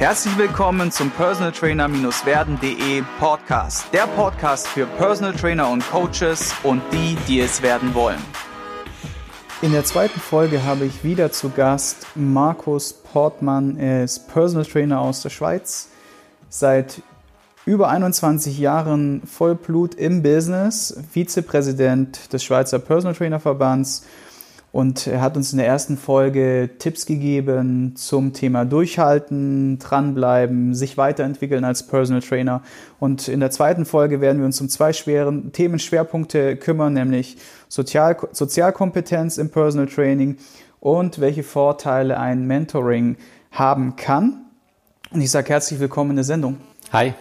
Herzlich willkommen zum Personal Trainer-werden.de Podcast. Der Podcast für Personal Trainer und Coaches und die, die es werden wollen. In der zweiten Folge habe ich wieder zu Gast Markus Portmann. Er ist Personal Trainer aus der Schweiz. Seit über 21 Jahren Vollblut im Business, Vizepräsident des Schweizer Personal Trainer Verbands und er hat uns in der ersten Folge Tipps gegeben zum Thema Durchhalten, dranbleiben, sich weiterentwickeln als Personal Trainer. Und in der zweiten Folge werden wir uns um zwei schweren Themenschwerpunkte kümmern, nämlich Sozial Sozialkompetenz im Personal Training und welche Vorteile ein Mentoring haben kann. Und ich sage herzlich willkommen in der Sendung. Hi.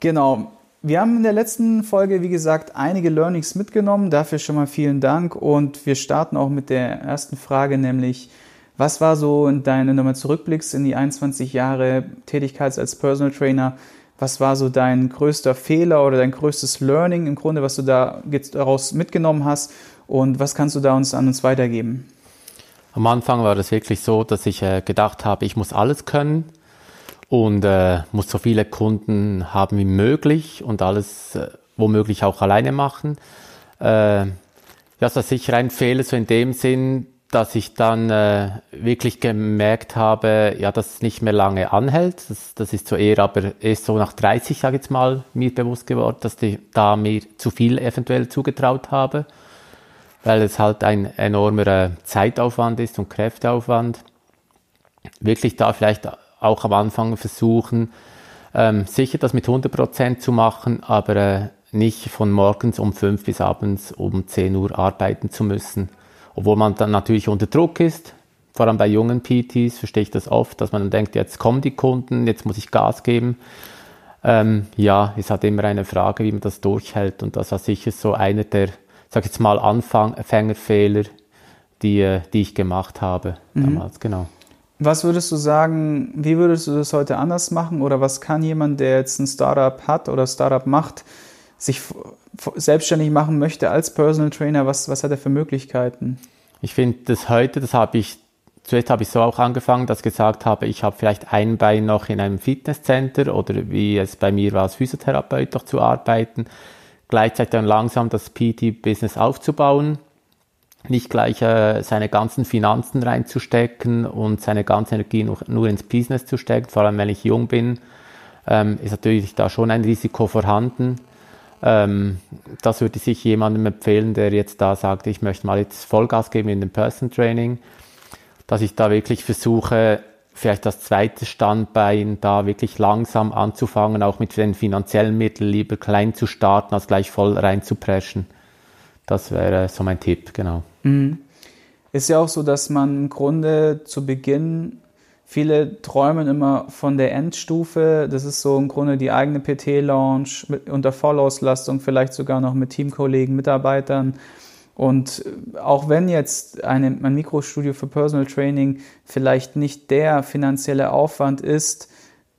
Genau. Wir haben in der letzten Folge, wie gesagt, einige Learnings mitgenommen. Dafür schon mal vielen Dank. Und wir starten auch mit der ersten Frage, nämlich, was war so in deinem, wenn du mal zurückblickst in die 21 Jahre Tätigkeit als Personal Trainer, was war so dein größter Fehler oder dein größtes Learning im Grunde, was du da daraus mitgenommen hast? Und was kannst du da uns an uns weitergeben? Am Anfang war das wirklich so, dass ich äh, gedacht habe, ich muss alles können und äh, muss so viele Kunden haben wie möglich und alles äh, womöglich auch alleine machen. Äh, ja, das ist sicher ein Fehler, so in dem Sinn, dass ich dann äh, wirklich gemerkt habe, ja, dass es nicht mehr lange anhält. Das, das ist so eher, aber erst so nach 30, sage ich jetzt mal, mir bewusst geworden, dass ich da mir zu viel eventuell zugetraut habe, weil es halt ein enormer Zeitaufwand ist und Kräfteaufwand. Wirklich da vielleicht auch am Anfang versuchen, ähm, sicher das mit 100% zu machen, aber äh, nicht von morgens um 5 bis abends um 10 Uhr arbeiten zu müssen. Obwohl man dann natürlich unter Druck ist, vor allem bei jungen PTs verstehe ich das oft, dass man dann denkt, jetzt kommen die Kunden, jetzt muss ich Gas geben. Ähm, ja, es hat immer eine Frage, wie man das durchhält und das war sicher so einer der, sag ich jetzt mal, Anfängerfehler, die, äh, die ich gemacht habe mhm. damals, genau. Was würdest du sagen, wie würdest du das heute anders machen? Oder was kann jemand, der jetzt ein Startup hat oder Startup macht, sich selbstständig machen möchte als Personal Trainer, was, was hat er für Möglichkeiten? Ich finde das heute, das habe ich, zuerst habe ich so auch angefangen, dass ich gesagt habe, ich habe vielleicht ein Bein noch in einem Fitnesscenter oder wie es bei mir war, als Physiotherapeut doch zu arbeiten, gleichzeitig dann langsam das PT-Business aufzubauen nicht gleich äh, seine ganzen Finanzen reinzustecken und seine ganze Energie nur, nur ins Business zu stecken, vor allem wenn ich jung bin, ähm, ist natürlich da schon ein Risiko vorhanden. Ähm, das würde sich jemandem empfehlen, der jetzt da sagt, ich möchte mal jetzt Vollgas geben in dem Person Training, dass ich da wirklich versuche, vielleicht das zweite Standbein da wirklich langsam anzufangen, auch mit den finanziellen Mitteln lieber klein zu starten, als gleich voll reinzupreschen. Das wäre so mein Tipp, genau. Mhm. Ist ja auch so, dass man im Grunde zu Beginn viele träumen immer von der Endstufe. Das ist so im Grunde die eigene PT-Launch unter Vollauslastung, vielleicht sogar noch mit Teamkollegen, Mitarbeitern. Und auch wenn jetzt eine, ein Mikrostudio für Personal Training vielleicht nicht der finanzielle Aufwand ist,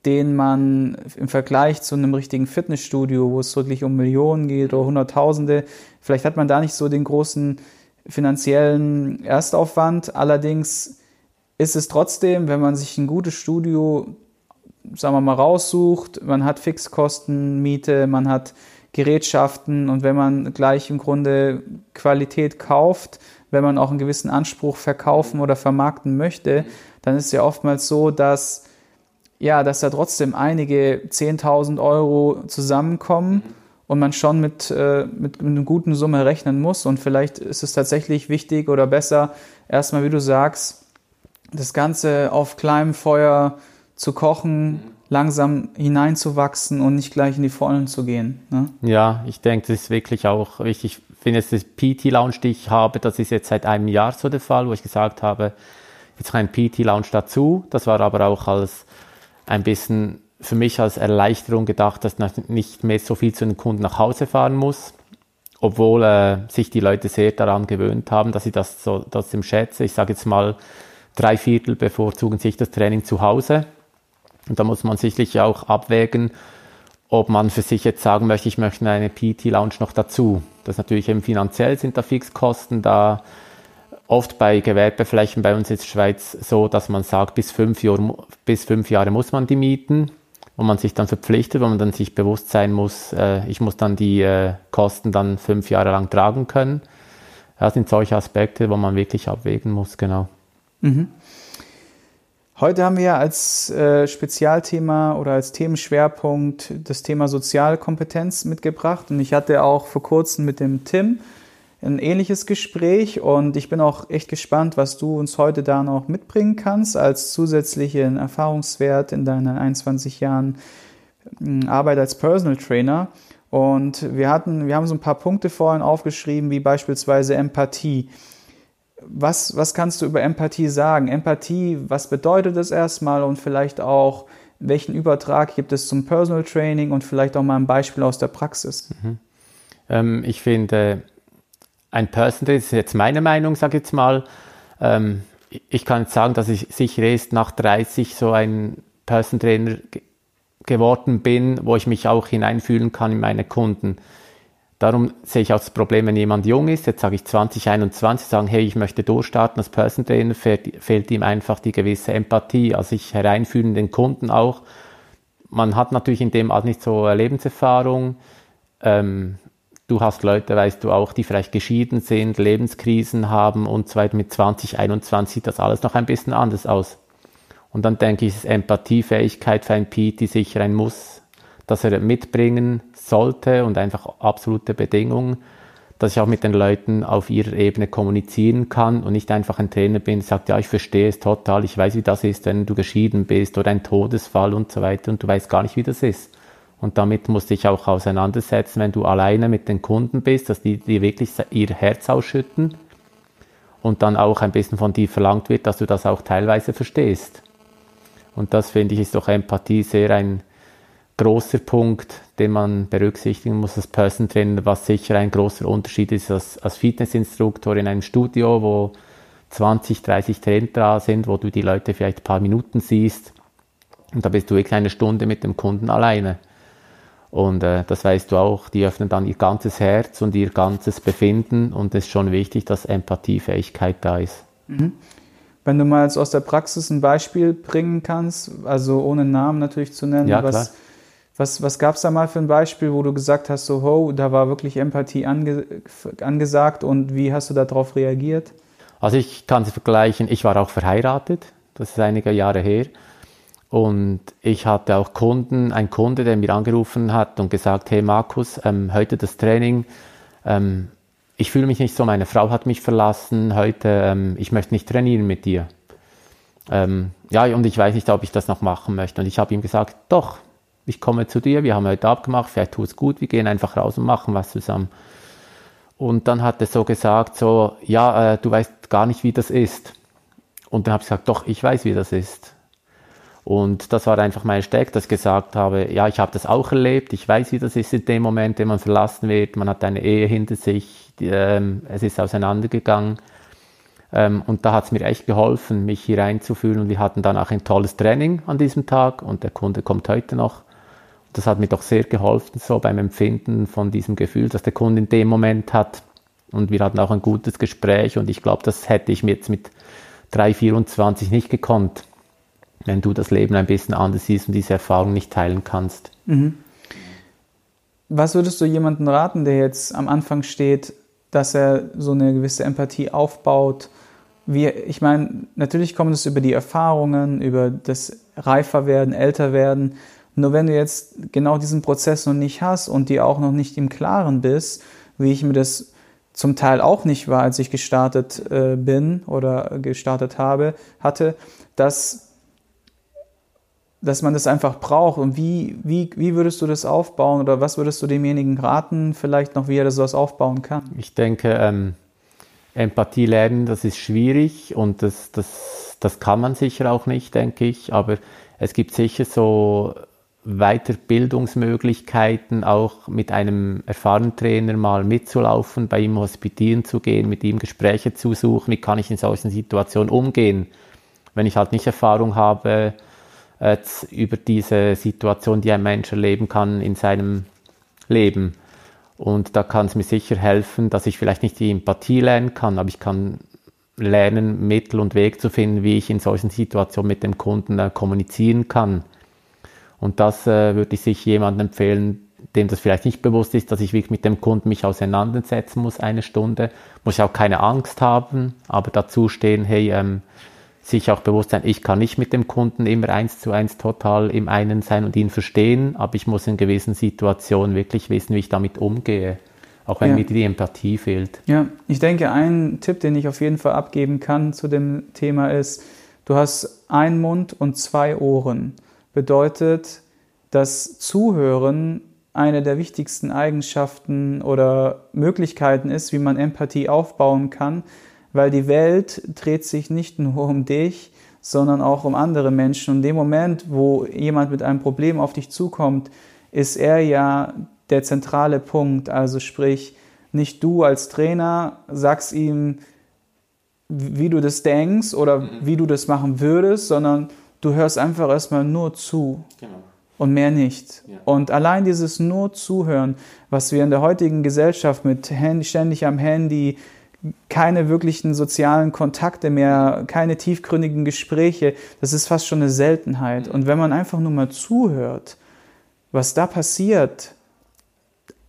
den man im Vergleich zu einem richtigen Fitnessstudio, wo es wirklich um Millionen geht oder Hunderttausende, vielleicht hat man da nicht so den großen finanziellen Erstaufwand. Allerdings ist es trotzdem, wenn man sich ein gutes Studio, sagen wir mal, raussucht, man hat Fixkosten, Miete, man hat Gerätschaften und wenn man gleich im Grunde Qualität kauft, wenn man auch einen gewissen Anspruch verkaufen oder vermarkten möchte, dann ist es ja oftmals so, dass ja, dass da trotzdem einige 10.000 Euro zusammenkommen und man schon mit, äh, mit, mit einer guten Summe rechnen muss. Und vielleicht ist es tatsächlich wichtig oder besser, erstmal, wie du sagst, das Ganze auf kleinem Feuer zu kochen, langsam hineinzuwachsen und nicht gleich in die Vollen zu gehen. Ne? Ja, ich denke, das ist wirklich auch wichtig. Ich finde, das PT-Lounge, die ich habe, das ist jetzt seit einem Jahr so der Fall, wo ich gesagt habe, jetzt ein PT-Lounge dazu. Das war aber auch als ein bisschen für mich als Erleichterung gedacht, dass ich nicht mehr so viel zu den Kunden nach Hause fahren muss, obwohl äh, sich die Leute sehr daran gewöhnt haben, dass sie das so trotzdem schätzen. Ich sage jetzt mal, drei Viertel bevorzugen sich das Training zu Hause. Und da muss man sicherlich auch abwägen, ob man für sich jetzt sagen möchte, ich möchte eine PT-Lounge noch dazu. Das natürlich eben finanziell sind da Fixkosten, da oft bei Gewerbeflächen bei uns in der Schweiz so, dass man sagt, bis fünf, Jahr, bis fünf Jahre muss man die mieten wo man sich dann verpflichtet, wo man dann sich bewusst sein muss, äh, ich muss dann die äh, Kosten dann fünf Jahre lang tragen können. Das sind solche Aspekte, wo man wirklich abwägen muss, genau. Mhm. Heute haben wir als äh, Spezialthema oder als Themenschwerpunkt das Thema Sozialkompetenz mitgebracht. Und ich hatte auch vor kurzem mit dem Tim ein ähnliches Gespräch und ich bin auch echt gespannt, was du uns heute da noch mitbringen kannst als zusätzlichen Erfahrungswert in deinen 21 Jahren hm, Arbeit als Personal Trainer. Und wir hatten, wir haben so ein paar Punkte vorhin aufgeschrieben, wie beispielsweise Empathie. Was, was kannst du über Empathie sagen? Empathie, was bedeutet das erstmal und vielleicht auch, welchen Übertrag gibt es zum Personal Training und vielleicht auch mal ein Beispiel aus der Praxis? Mhm. Ähm, ich finde, ein Person Trainer, das ist jetzt meine Meinung, sage ich jetzt mal. Ähm, ich kann jetzt sagen, dass ich sicher erst nach 30 so ein Person Trainer geworden bin, wo ich mich auch hineinfühlen kann in meine Kunden. Darum sehe ich auch das Problem, wenn jemand jung ist, jetzt sage ich 20, 21, sagen, hey, ich möchte durchstarten als Person Trainer, fehlt, fehlt ihm einfach die gewisse Empathie, also sich hereinfühlen in den Kunden auch. Man hat natürlich in dem auch nicht so Lebenserfahrung. Ähm, Du hast Leute, weißt du auch, die vielleicht geschieden sind, Lebenskrisen haben und so weiter. Mit 2021 sieht das alles noch ein bisschen anders aus. Und dann denke ich, ist Empathiefähigkeit für ein PT sicher ein Muss, dass er mitbringen sollte und einfach absolute Bedingungen, dass ich auch mit den Leuten auf ihrer Ebene kommunizieren kann und nicht einfach ein Trainer bin, sagt, ja, ich verstehe es total, ich weiß, wie das ist, wenn du geschieden bist oder ein Todesfall und so weiter und du weißt gar nicht, wie das ist. Und damit musst du dich auch auseinandersetzen, wenn du alleine mit den Kunden bist, dass die dir wirklich ihr Herz ausschütten und dann auch ein bisschen von dir verlangt wird, dass du das auch teilweise verstehst. Und das finde ich ist doch Empathie sehr ein großer Punkt, den man berücksichtigen muss als Person Trainer, was sicher ein großer Unterschied ist als, als Fitnessinstruktor in einem Studio, wo 20, 30 Trainer da sind, wo du die Leute vielleicht ein paar Minuten siehst und da bist du wirklich eine Stunde mit dem Kunden alleine. Und äh, das weißt du auch, die öffnen dann ihr ganzes Herz und ihr ganzes Befinden und es ist schon wichtig, dass Empathiefähigkeit da ist. Mhm. Wenn du mal jetzt aus der Praxis ein Beispiel bringen kannst, also ohne Namen natürlich zu nennen, ja, was, was, was gab es da mal für ein Beispiel, wo du gesagt hast, so, ho, da war wirklich Empathie ange, angesagt und wie hast du darauf reagiert? Also ich kann es vergleichen, ich war auch verheiratet, das ist einige Jahre her. Und ich hatte auch Kunden, ein Kunde, der mir angerufen hat und gesagt, hey Markus, ähm, heute das Training, ähm, ich fühle mich nicht so, meine Frau hat mich verlassen, heute, ähm, ich möchte nicht trainieren mit dir. Ähm, ja, und ich weiß nicht, ob ich das noch machen möchte. Und ich habe ihm gesagt, doch, ich komme zu dir, wir haben heute abgemacht, vielleicht tut es gut, wir gehen einfach raus und machen was zusammen. Und dann hat er so gesagt, so, ja, äh, du weißt gar nicht, wie das ist. Und dann habe ich gesagt, doch, ich weiß, wie das ist. Und das war einfach mein Steck, dass ich gesagt habe, ja, ich habe das auch erlebt, ich weiß, wie das ist in dem Moment, wenn man verlassen wird, man hat eine Ehe hinter sich, die, ähm, es ist auseinandergegangen. Ähm, und da hat es mir echt geholfen, mich hier reinzufühlen. Und wir hatten dann auch ein tolles Training an diesem Tag und der Kunde kommt heute noch. Das hat mir doch sehr geholfen, so beim Empfinden von diesem Gefühl, das der Kunde in dem Moment hat. Und wir hatten auch ein gutes Gespräch und ich glaube, das hätte ich mir jetzt mit 3,24 nicht gekonnt wenn du das Leben ein bisschen anders siehst und diese Erfahrung nicht teilen kannst. Mhm. Was würdest du jemandem raten, der jetzt am Anfang steht, dass er so eine gewisse Empathie aufbaut? Wie, ich meine, natürlich kommt es über die Erfahrungen, über das Reiferwerden, Älterwerden. Nur wenn du jetzt genau diesen Prozess noch nicht hast und dir auch noch nicht im Klaren bist, wie ich mir das zum Teil auch nicht war, als ich gestartet äh, bin oder gestartet habe, hatte, dass dass man das einfach braucht. Und wie, wie, wie würdest du das aufbauen oder was würdest du demjenigen raten, vielleicht noch, wie er das sowas aufbauen kann? Ich denke, ähm, Empathie lernen, das ist schwierig und das, das, das kann man sicher auch nicht, denke ich. Aber es gibt sicher so Weiterbildungsmöglichkeiten, auch mit einem erfahrenen Trainer mal mitzulaufen, bei ihm hospitieren zu gehen, mit ihm Gespräche zu suchen, wie kann ich in solchen Situationen umgehen. Wenn ich halt nicht Erfahrung habe, äh, über diese Situation, die ein Mensch erleben kann in seinem Leben. Und da kann es mir sicher helfen, dass ich vielleicht nicht die Empathie lernen kann, aber ich kann lernen, Mittel und Weg zu finden, wie ich in solchen Situationen mit dem Kunden äh, kommunizieren kann. Und das äh, würde ich sich jemandem empfehlen, dem das vielleicht nicht bewusst ist, dass ich wirklich mit dem Kunden mich auseinandersetzen muss, eine Stunde. Muss ich auch keine Angst haben, aber dazu stehen, hey, ähm, sich auch bewusst sein, ich kann nicht mit dem Kunden immer eins zu eins total im einen sein und ihn verstehen, aber ich muss in gewissen Situationen wirklich wissen, wie ich damit umgehe. Auch wenn ja. mir die Empathie fehlt. Ja, ich denke, ein Tipp, den ich auf jeden Fall abgeben kann zu dem Thema ist, du hast einen Mund und zwei Ohren. Bedeutet, dass Zuhören eine der wichtigsten Eigenschaften oder Möglichkeiten ist, wie man Empathie aufbauen kann, weil die Welt dreht sich nicht nur um dich, sondern auch um andere Menschen. Und in dem Moment, wo jemand mit einem Problem auf dich zukommt, ist er ja der zentrale Punkt. Also sprich, nicht du als Trainer sagst ihm, wie du das denkst oder mhm. wie du das machen würdest, sondern du hörst einfach erstmal nur zu. Genau und mehr nicht. Ja. Und allein dieses nur Zuhören, was wir in der heutigen Gesellschaft mit Handy, ständig am Handy, keine wirklichen sozialen Kontakte mehr, keine tiefgründigen Gespräche, das ist fast schon eine Seltenheit. Und wenn man einfach nur mal zuhört, was da passiert,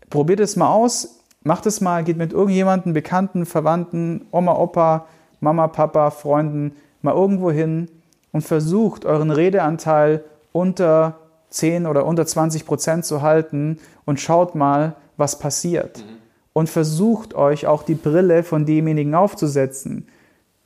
probiert es mal aus, macht es mal, geht mit irgendjemandem, Bekannten, Verwandten, Oma, Opa, Mama, Papa, Freunden mal irgendwo hin und versucht euren Redeanteil unter 10 oder unter 20 Prozent zu halten und schaut mal, was passiert. Mhm. Und versucht euch auch die Brille von demjenigen aufzusetzen.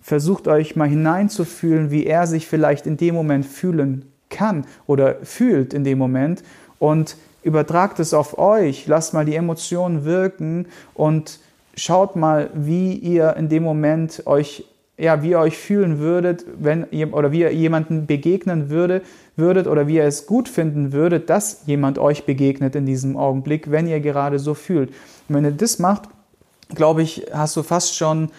Versucht euch mal hineinzufühlen, wie er sich vielleicht in dem Moment fühlen kann oder fühlt in dem Moment. Und übertragt es auf euch, lasst mal die Emotionen wirken und schaut mal, wie ihr in dem Moment euch ja, wie ihr euch fühlen würdet, wenn ihr, oder wie ihr jemanden begegnen würde, würdet oder wie ihr es gut finden würdet, dass jemand euch begegnet in diesem Augenblick, wenn ihr gerade so fühlt. Und wenn ihr das macht, glaube ich, hast du fast schon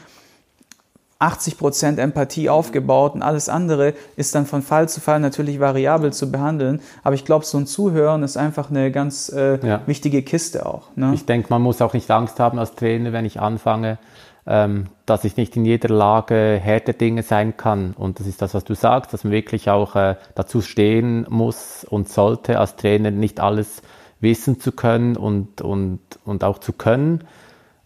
80% Empathie aufgebaut und alles andere ist dann von Fall zu Fall natürlich variabel zu behandeln. Aber ich glaube, so ein Zuhören ist einfach eine ganz äh, ja. wichtige Kiste auch. Ne? Ich denke, man muss auch nicht Angst haben als Trainer, wenn ich anfange, ähm, dass ich nicht in jeder Lage Härte Dinge sein kann. Und das ist das, was du sagst, dass man wirklich auch äh, dazu stehen muss und sollte als Trainer nicht alles wissen zu können und, und, und auch zu können.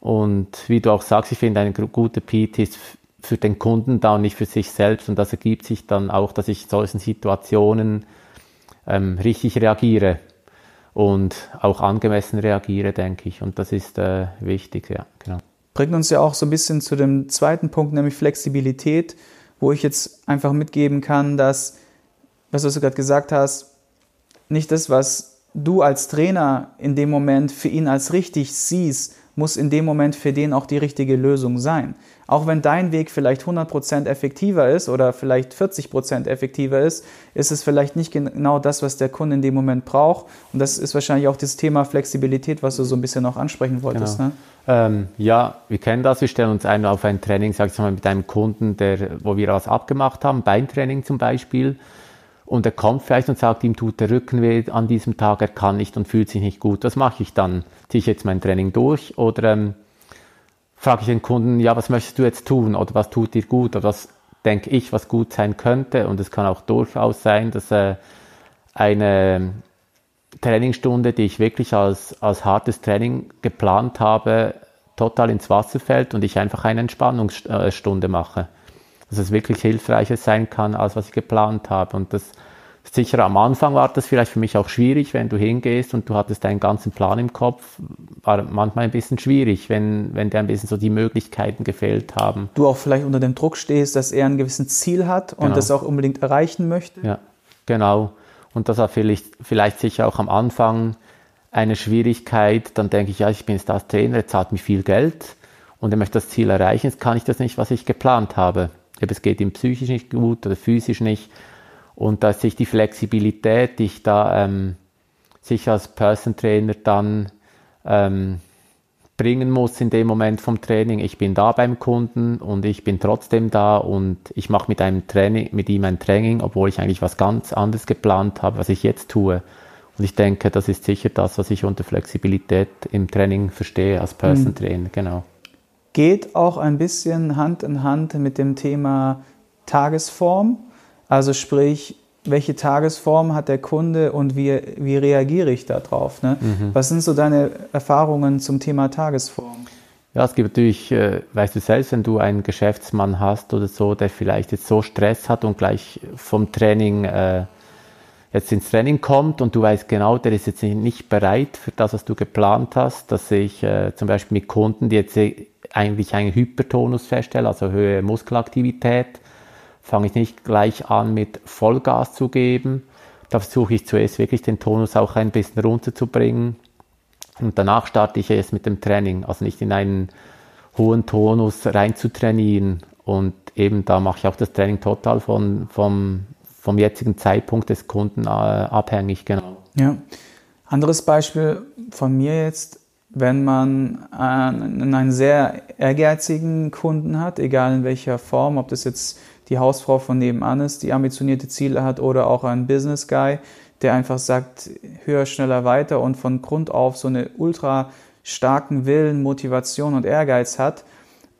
Und wie du auch sagst, ich finde, ein guter PT ist für den Kunden da und nicht für sich selbst. Und das ergibt sich dann auch, dass ich in solchen Situationen ähm, richtig reagiere und auch angemessen reagiere, denke ich. Und das ist äh, wichtig, ja, genau bringt uns ja auch so ein bisschen zu dem zweiten Punkt, nämlich Flexibilität, wo ich jetzt einfach mitgeben kann, dass, was du gerade gesagt hast, nicht das, was du als Trainer in dem Moment für ihn als richtig siehst, muss in dem Moment für den auch die richtige Lösung sein. Auch wenn dein Weg vielleicht 100% effektiver ist oder vielleicht 40% effektiver ist, ist es vielleicht nicht genau das, was der Kunde in dem Moment braucht. Und das ist wahrscheinlich auch das Thema Flexibilität, was du so ein bisschen noch ansprechen wolltest. Genau. Ne? Ähm, ja, wir kennen das. Wir stellen uns ein auf ein Training, sag ich mal, mit einem Kunden, der, wo wir was abgemacht haben, Beintraining zum Beispiel. Und er kommt vielleicht und sagt, ihm tut der Rücken weh an diesem Tag, er kann nicht und fühlt sich nicht gut. Was mache ich dann? Ziehe ich jetzt mein Training durch oder ähm, frage ich den Kunden, ja, was möchtest du jetzt tun oder was tut dir gut oder was denke ich, was gut sein könnte? Und es kann auch durchaus sein, dass äh, eine Trainingsstunde, die ich wirklich als, als hartes Training geplant habe, total ins Wasser fällt und ich einfach eine Entspannungsstunde mache. Dass es wirklich hilfreicher sein kann, als was ich geplant habe. Und das sicher am Anfang war das vielleicht für mich auch schwierig, wenn du hingehst und du hattest deinen ganzen Plan im Kopf, war manchmal ein bisschen schwierig, wenn, wenn dir ein bisschen so die Möglichkeiten gefehlt haben. Du auch vielleicht unter dem Druck stehst, dass er ein gewisses Ziel hat und genau. das auch unbedingt erreichen möchte. Ja, genau. Und das war vielleicht, vielleicht sicher auch am Anfang eine Schwierigkeit. Dann denke ich, ja, ich bin jetzt das Trainer, er zahlt mir viel Geld und er möchte das Ziel erreichen. Jetzt kann ich das nicht, was ich geplant habe. Es geht ihm psychisch nicht gut oder physisch nicht. Und dass sich die Flexibilität, die ich da ähm, sich als Person Trainer dann ähm, bringen muss in dem Moment vom Training. Ich bin da beim Kunden und ich bin trotzdem da und ich mache mit einem Training, mit ihm ein Training, obwohl ich eigentlich was ganz anderes geplant habe, was ich jetzt tue. Und ich denke, das ist sicher das, was ich unter Flexibilität im Training verstehe als Person Trainer, mhm. genau. Geht auch ein bisschen Hand in Hand mit dem Thema Tagesform. Also sprich, welche Tagesform hat der Kunde und wie, wie reagiere ich darauf? Ne? Mhm. Was sind so deine Erfahrungen zum Thema Tagesform? Ja, es gibt natürlich, äh, weißt du selbst, wenn du einen Geschäftsmann hast oder so, der vielleicht jetzt so Stress hat und gleich vom Training äh, jetzt ins Training kommt und du weißt genau, der ist jetzt nicht bereit für das, was du geplant hast, dass ich äh, zum Beispiel mit Kunden, die jetzt eigentlich einen Hypertonus feststellen, also höhere Muskelaktivität, fange ich nicht gleich an mit Vollgas zu geben. Da versuche ich zuerst wirklich den Tonus auch ein bisschen runterzubringen. Und danach starte ich erst mit dem Training, also nicht in einen hohen Tonus rein zu trainieren. Und eben da mache ich auch das Training total von, vom, vom jetzigen Zeitpunkt des Kunden äh, abhängig, genau. Ja. Anderes Beispiel von mir jetzt, wenn man einen, sehr ehrgeizigen Kunden hat, egal in welcher Form, ob das jetzt die Hausfrau von nebenan ist, die ambitionierte Ziele hat oder auch ein Business Guy, der einfach sagt, höher, schneller, weiter und von Grund auf so eine ultra starken Willen, Motivation und Ehrgeiz hat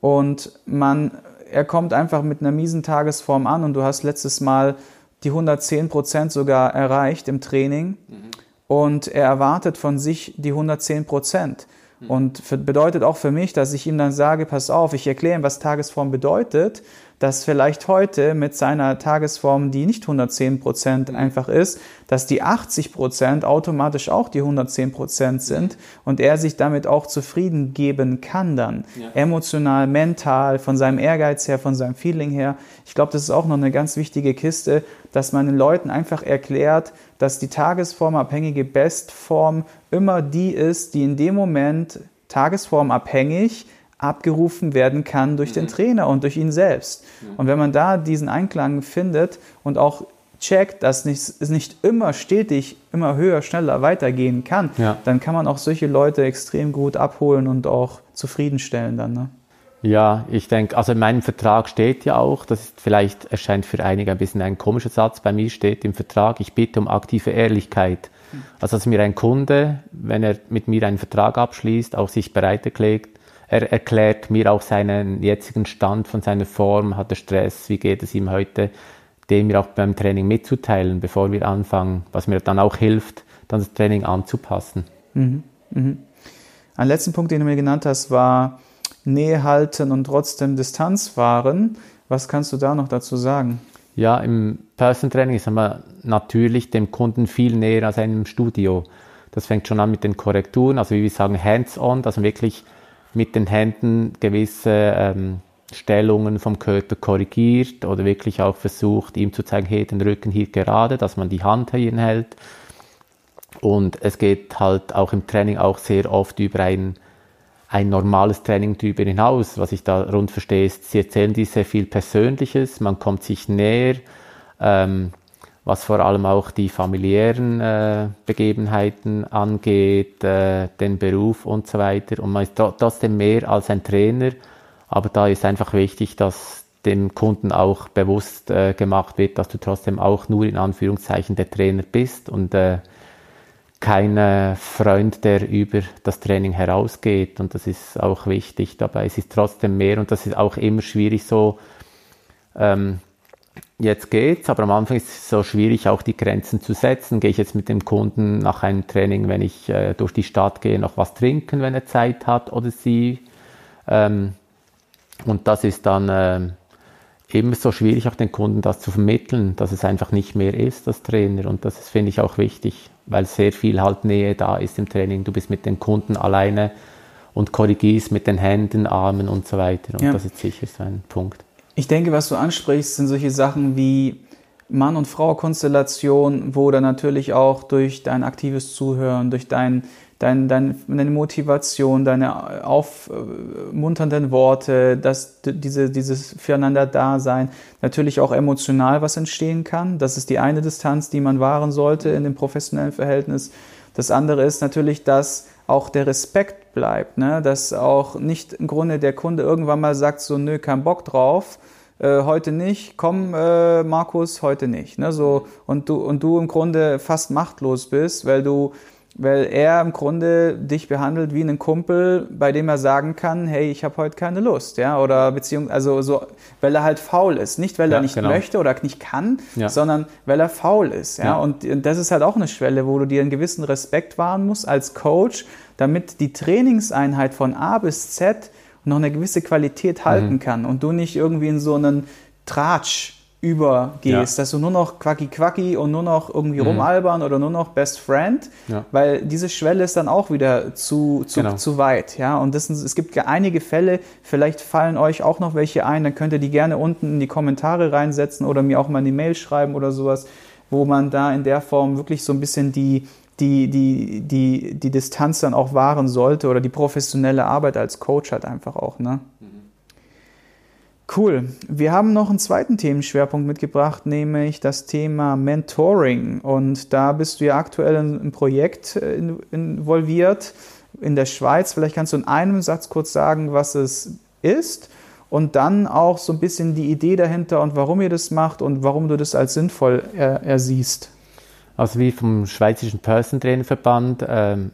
und man, er kommt einfach mit einer miesen Tagesform an und du hast letztes Mal die 110 Prozent sogar erreicht im Training mhm. Und er erwartet von sich die 110 Prozent. Mhm. Und für, bedeutet auch für mich, dass ich ihm dann sage, pass auf, ich erkläre ihm, was Tagesform bedeutet dass vielleicht heute mit seiner Tagesform, die nicht 110 Prozent einfach ist, dass die 80 Prozent automatisch auch die 110 Prozent sind und er sich damit auch zufrieden geben kann dann. Ja. Emotional, mental, von seinem Ehrgeiz her, von seinem Feeling her. Ich glaube, das ist auch noch eine ganz wichtige Kiste, dass man den Leuten einfach erklärt, dass die tagesformabhängige Bestform immer die ist, die in dem Moment tagesformabhängig abgerufen werden kann durch den mhm. Trainer und durch ihn selbst. Und wenn man da diesen Einklang findet und auch checkt, dass es nicht immer stetig, immer höher, schneller weitergehen kann, ja. dann kann man auch solche Leute extrem gut abholen und auch zufriedenstellen dann. Ne? Ja, ich denke, also in meinem Vertrag steht ja auch, das ist vielleicht erscheint für einige ein bisschen ein komischer Satz, bei mir steht im Vertrag, ich bitte um aktive Ehrlichkeit. Also dass mir ein Kunde, wenn er mit mir einen Vertrag abschließt, auch sich bereit erklärt, er erklärt mir auch seinen jetzigen Stand von seiner Form, hat er Stress, wie geht es ihm heute, dem mir auch beim Training mitzuteilen, bevor wir anfangen, was mir dann auch hilft, dann das Training anzupassen. Mhm. Mhm. Ein letzten Punkt, den du mir genannt hast, war Nähe halten und trotzdem Distanz wahren. Was kannst du da noch dazu sagen? Ja, im Person Training ist man natürlich dem Kunden viel näher als einem Studio. Das fängt schon an mit den Korrekturen, also wie wir sagen, hands-on, dass man wirklich mit den Händen gewisse ähm, Stellungen vom Körper korrigiert oder wirklich auch versucht, ihm zu zeigen, hey, den Rücken hier gerade, dass man die Hand hier hält. Und es geht halt auch im Training auch sehr oft über ein, ein normales Training drüber hinaus. Was ich da rund verstehe, ist, sie erzählen dir sehr viel Persönliches, man kommt sich näher. Ähm, was vor allem auch die familiären äh, Begebenheiten angeht, äh, den Beruf und so weiter. Und man ist trotzdem mehr als ein Trainer, aber da ist einfach wichtig, dass dem Kunden auch bewusst äh, gemacht wird, dass du trotzdem auch nur in Anführungszeichen der Trainer bist und äh, kein äh, Freund, der über das Training herausgeht. Und das ist auch wichtig dabei. Es ist trotzdem mehr und das ist auch immer schwierig so. Ähm, jetzt geht's, aber am Anfang ist es so schwierig, auch die Grenzen zu setzen. Gehe ich jetzt mit dem Kunden nach einem Training, wenn ich äh, durch die Stadt gehe, noch was trinken, wenn er Zeit hat oder sie. Ähm, und das ist dann äh, immer so schwierig, auch den Kunden das zu vermitteln, dass es einfach nicht mehr ist, das Trainer. Und das finde ich auch wichtig, weil sehr viel halt Nähe da ist im Training. Du bist mit den Kunden alleine und korrigierst mit den Händen, Armen und so weiter. Und ja. das ist sicher so ein Punkt. Ich denke, was du ansprichst, sind solche Sachen wie Mann- und Frau-Konstellation, wo dann natürlich auch durch dein aktives Zuhören, durch dein, dein, dein, deine Motivation, deine aufmunternden Worte, dass diese, dieses Füreinander-Dasein natürlich auch emotional was entstehen kann. Das ist die eine Distanz, die man wahren sollte in dem professionellen Verhältnis. Das andere ist natürlich, dass auch der Respekt bleibt, ne? dass auch nicht im Grunde der Kunde irgendwann mal sagt, so nö, kein Bock drauf, äh, heute nicht, komm äh, Markus, heute nicht. Ne? So, und, du, und du im Grunde fast machtlos bist, weil du weil er im Grunde dich behandelt wie einen Kumpel, bei dem er sagen kann, hey, ich habe heute keine Lust, ja, oder beziehungsweise, also so, weil er halt faul ist, nicht weil ja, er nicht genau. möchte oder nicht kann, ja. sondern weil er faul ist, ja? ja, und das ist halt auch eine Schwelle, wo du dir einen gewissen Respekt wahren musst als Coach, damit die Trainingseinheit von A bis Z noch eine gewisse Qualität halten mhm. kann und du nicht irgendwie in so einen Tratsch übergehst, ja. dass du nur noch quacki quacki und nur noch irgendwie mhm. rumalbern oder nur noch Best Friend, ja. weil diese Schwelle ist dann auch wieder zu, zu, genau. zu weit, ja, und das, es gibt einige Fälle, vielleicht fallen euch auch noch welche ein, dann könnt ihr die gerne unten in die Kommentare reinsetzen oder mir auch mal eine Mail schreiben oder sowas, wo man da in der Form wirklich so ein bisschen die, die, die, die, die Distanz dann auch wahren sollte oder die professionelle Arbeit als Coach hat einfach auch, ne? Cool. Wir haben noch einen zweiten Themenschwerpunkt mitgebracht, nämlich das Thema Mentoring. Und da bist du ja aktuell in einem Projekt äh, involviert in der Schweiz. Vielleicht kannst du in einem Satz kurz sagen, was es ist und dann auch so ein bisschen die Idee dahinter und warum ihr das macht und warum du das als sinnvoll er, ersiehst. Also wir vom Schweizerischen Person Trainer Verband ähm,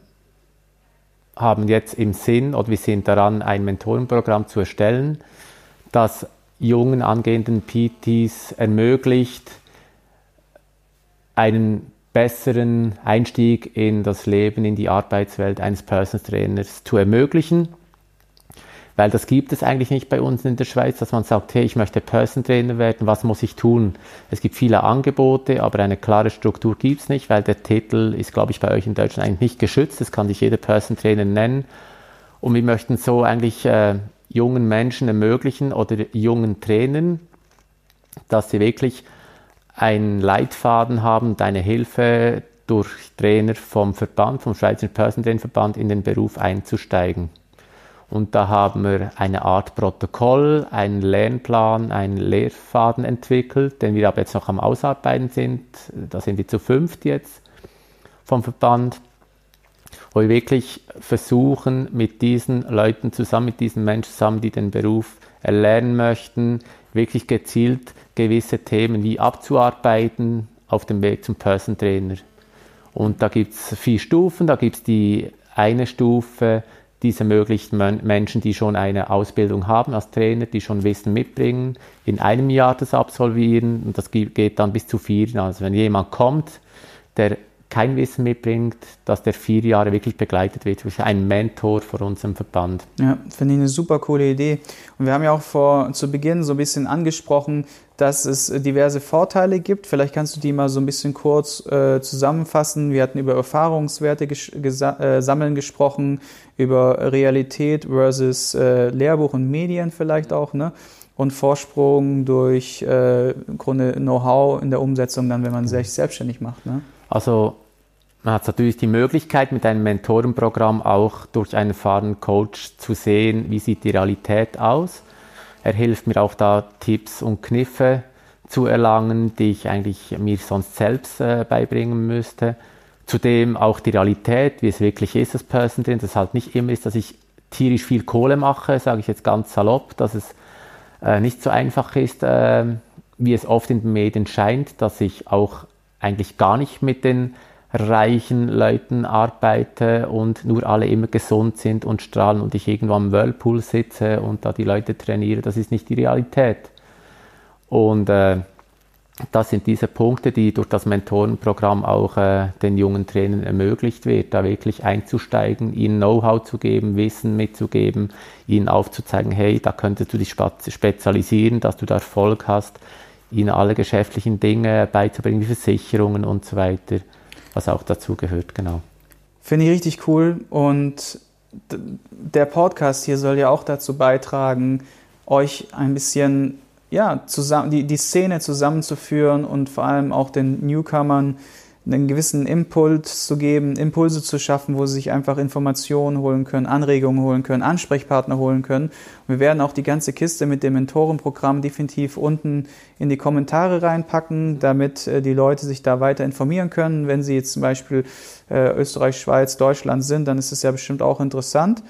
haben jetzt im Sinn oder wir sind daran, ein Mentorenprogramm zu erstellen das jungen angehenden PTs ermöglicht, einen besseren Einstieg in das Leben, in die Arbeitswelt eines Personal Trainers zu ermöglichen. Weil das gibt es eigentlich nicht bei uns in der Schweiz, dass man sagt, hey, ich möchte Person Trainer werden, was muss ich tun? Es gibt viele Angebote, aber eine klare Struktur gibt es nicht, weil der Titel ist, glaube ich, bei euch in Deutschland eigentlich nicht geschützt. Das kann sich jeder Person Trainer nennen. Und wir möchten so eigentlich äh, jungen Menschen ermöglichen oder jungen Trainern, dass sie wirklich einen Leitfaden haben, deine Hilfe durch Trainer vom Verband, vom Schweizer Personentrainverband in den Beruf einzusteigen. Und da haben wir eine Art Protokoll, einen Lernplan, einen Lehrfaden entwickelt, den wir aber jetzt noch am Ausarbeiten sind. Da sind wir zu fünft jetzt vom Verband wo wir wirklich versuchen, mit diesen Leuten zusammen, mit diesen Menschen zusammen, die den Beruf erlernen möchten, wirklich gezielt gewisse Themen wie abzuarbeiten auf dem Weg zum Person Trainer. Und da gibt es vier Stufen. Da gibt es die eine Stufe, diese ermöglicht Menschen, die schon eine Ausbildung haben als Trainer, die schon Wissen mitbringen, in einem Jahr das absolvieren. Und das geht dann bis zu vier. Also wenn jemand kommt, der kein Wissen mitbringt, dass der vier Jahre wirklich begleitet wird durch einen Mentor vor unserem Verband. Ja, finde ich eine super coole Idee. Und wir haben ja auch vor, zu Beginn so ein bisschen angesprochen, dass es diverse Vorteile gibt. Vielleicht kannst du die mal so ein bisschen kurz äh, zusammenfassen. Wir hatten über Erfahrungswerte ges äh, sammeln gesprochen, über Realität versus äh, Lehrbuch und Medien vielleicht auch, ne? Und Vorsprung durch äh, im Grunde Know-how in der Umsetzung dann, wenn man sich selbstständig macht. Ne? Also man hat natürlich die Möglichkeit, mit einem Mentorenprogramm auch durch einen erfahrenen Coach zu sehen, wie sieht die Realität aus. Er hilft mir auch da, Tipps und Kniffe zu erlangen, die ich eigentlich mir sonst selbst äh, beibringen müsste. Zudem auch die Realität, wie es wirklich ist, das Person drin, dass es halt nicht immer ist, dass ich tierisch viel Kohle mache, sage ich jetzt ganz salopp, dass es äh, nicht so einfach ist, äh, wie es oft in den Medien scheint, dass ich auch eigentlich gar nicht mit den reichen Leuten arbeite und nur alle immer gesund sind und strahlen und ich irgendwo am Whirlpool sitze und da die Leute trainiere, das ist nicht die Realität. Und äh, das sind diese Punkte, die durch das Mentorenprogramm auch äh, den jungen Trainern ermöglicht wird, da wirklich einzusteigen, ihnen Know-how zu geben, Wissen mitzugeben, ihnen aufzuzeigen, hey, da könntest du dich spezialisieren, dass du da Erfolg hast, ihnen alle geschäftlichen Dinge beizubringen, wie Versicherungen und so weiter was auch dazu gehört, genau. Finde ich richtig cool und der Podcast hier soll ja auch dazu beitragen, euch ein bisschen ja, zusammen, die, die Szene zusammenzuführen und vor allem auch den Newcomern einen gewissen Impuls zu geben, Impulse zu schaffen, wo sie sich einfach Informationen holen können, Anregungen holen können, Ansprechpartner holen können. Und wir werden auch die ganze Kiste mit dem Mentorenprogramm definitiv unten in die Kommentare reinpacken, damit äh, die Leute sich da weiter informieren können. Wenn sie jetzt zum Beispiel äh, Österreich, Schweiz, Deutschland sind, dann ist es ja bestimmt auch interessant.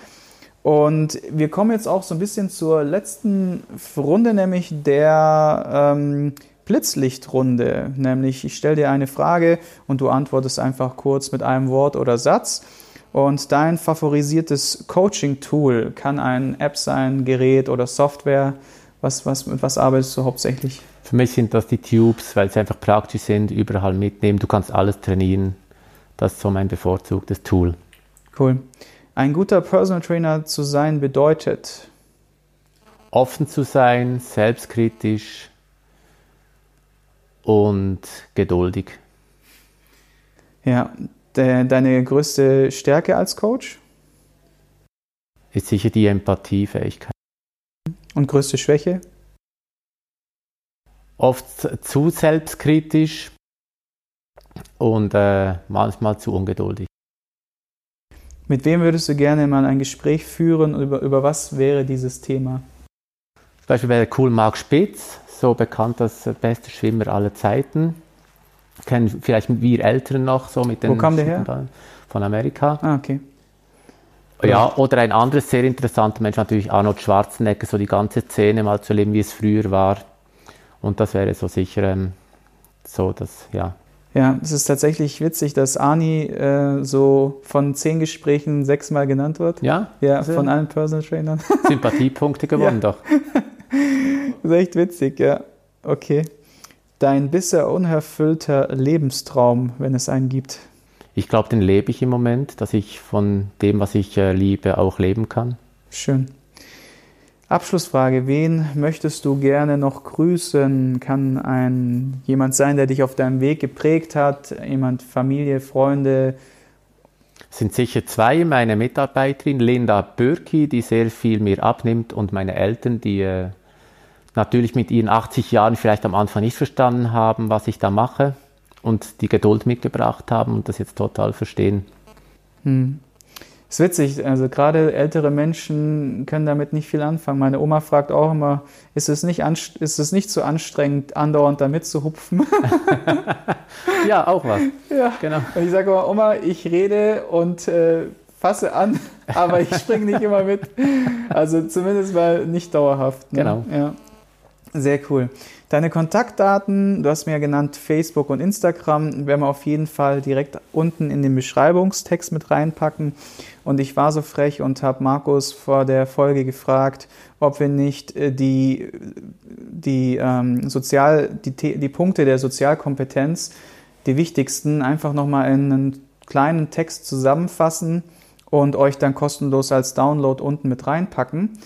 Und wir kommen jetzt auch so ein bisschen zur letzten Runde, nämlich der ähm, Blitzlichtrunde, nämlich ich stelle dir eine Frage und du antwortest einfach kurz mit einem Wort oder Satz. Und dein favorisiertes Coaching-Tool kann ein App sein, Gerät oder Software. Was, was, mit was arbeitest du hauptsächlich? Für mich sind das die Tubes, weil sie einfach praktisch sind, überall mitnehmen. Du kannst alles trainieren. Das ist so mein bevorzugtes Tool. Cool. Ein guter Personal Trainer zu sein bedeutet? Offen zu sein, selbstkritisch und geduldig. Ja, de deine größte Stärke als Coach? Ist sicher die Empathiefähigkeit. Und größte Schwäche? Oft zu selbstkritisch und äh, manchmal zu ungeduldig. Mit wem würdest du gerne mal ein Gespräch führen? Über, über was wäre dieses Thema? Zum Beispiel wäre cool Marc Spitz, so bekannt als bester Schwimmer aller Zeiten. Kennen vielleicht wir Älteren noch so mit den Wo kam der her? Von Amerika. Ah, okay. Ja, oder ein anderes sehr interessanter Mensch, natürlich Arnold Schwarzenegger, so die ganze Szene mal zu erleben, wie es früher war. Und das wäre so sicher ähm, so, dass, ja, ja, es ist tatsächlich witzig, dass Ani äh, so von zehn Gesprächen sechsmal genannt wird. Ja? Ja, von allen Personal Trainern. Sympathiepunkte gewonnen ja. doch. das ist echt witzig, ja. Okay. Dein bisher unerfüllter Lebenstraum, wenn es einen gibt? Ich glaube, den lebe ich im Moment, dass ich von dem, was ich äh, liebe, auch leben kann. Schön. Abschlussfrage, wen möchtest du gerne noch grüßen? Kann ein jemand sein, der dich auf deinem Weg geprägt hat, jemand Familie, Freunde? Es sind sicher zwei, meine Mitarbeiterin Linda Bürki, die sehr viel mir abnimmt und meine Eltern, die äh, natürlich mit ihren 80 Jahren vielleicht am Anfang nicht verstanden haben, was ich da mache und die Geduld mitgebracht haben und das jetzt total verstehen. Hm. Ist witzig, also gerade ältere Menschen können damit nicht viel anfangen. Meine Oma fragt auch immer, ist es nicht, ist es nicht so anstrengend, andauernd damit zu hupfen? ja, auch was. Ja, genau. Und ich sage immer, Oma, ich rede und äh, fasse an, aber ich springe nicht immer mit. Also zumindest mal nicht dauerhaft. Ne? Genau. Ja. Sehr cool. Deine Kontaktdaten, du hast mir ja genannt Facebook und Instagram, werden wir auf jeden Fall direkt unten in den Beschreibungstext mit reinpacken. Und ich war so frech und habe Markus vor der Folge gefragt, ob wir nicht äh, die, die, ähm, Sozial, die, die Punkte der Sozialkompetenz, die wichtigsten, einfach nochmal in einen kleinen Text zusammenfassen und euch dann kostenlos als Download unten mit reinpacken.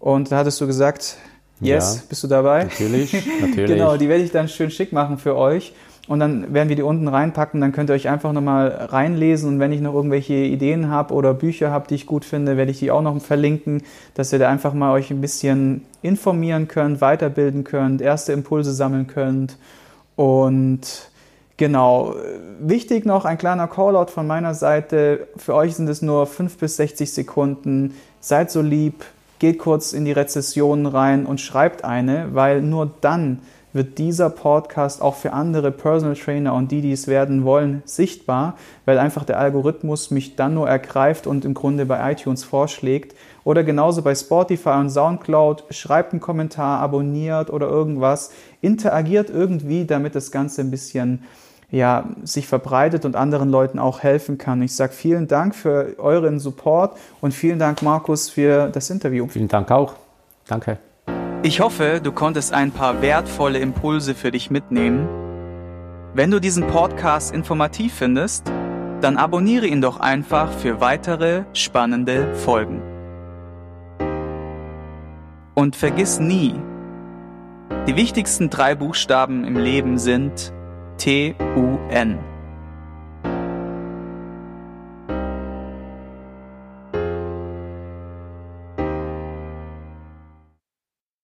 Und da hattest du gesagt, Yes, ja, bist du dabei? Natürlich, natürlich. genau, die werde ich dann schön schick machen für euch. Und dann werden wir die unten reinpacken, dann könnt ihr euch einfach nochmal reinlesen und wenn ich noch irgendwelche Ideen habe oder Bücher habe, die ich gut finde, werde ich die auch noch verlinken, dass ihr da einfach mal euch ein bisschen informieren könnt, weiterbilden könnt, erste Impulse sammeln könnt. Und genau, wichtig noch ein kleiner Callout von meiner Seite. Für euch sind es nur 5 bis 60 Sekunden. Seid so lieb, geht kurz in die Rezession rein und schreibt eine, weil nur dann wird dieser Podcast auch für andere Personal Trainer und die, die es werden wollen, sichtbar, weil einfach der Algorithmus mich dann nur ergreift und im Grunde bei iTunes vorschlägt. Oder genauso bei Spotify und SoundCloud, schreibt einen Kommentar, abonniert oder irgendwas, interagiert irgendwie, damit das Ganze ein bisschen ja, sich verbreitet und anderen Leuten auch helfen kann. Ich sage vielen Dank für euren Support und vielen Dank, Markus, für das Interview. Vielen Dank auch. Danke. Ich hoffe, du konntest ein paar wertvolle Impulse für dich mitnehmen. Wenn du diesen Podcast informativ findest, dann abonniere ihn doch einfach für weitere spannende Folgen. Und vergiss nie, die wichtigsten drei Buchstaben im Leben sind T-U-N.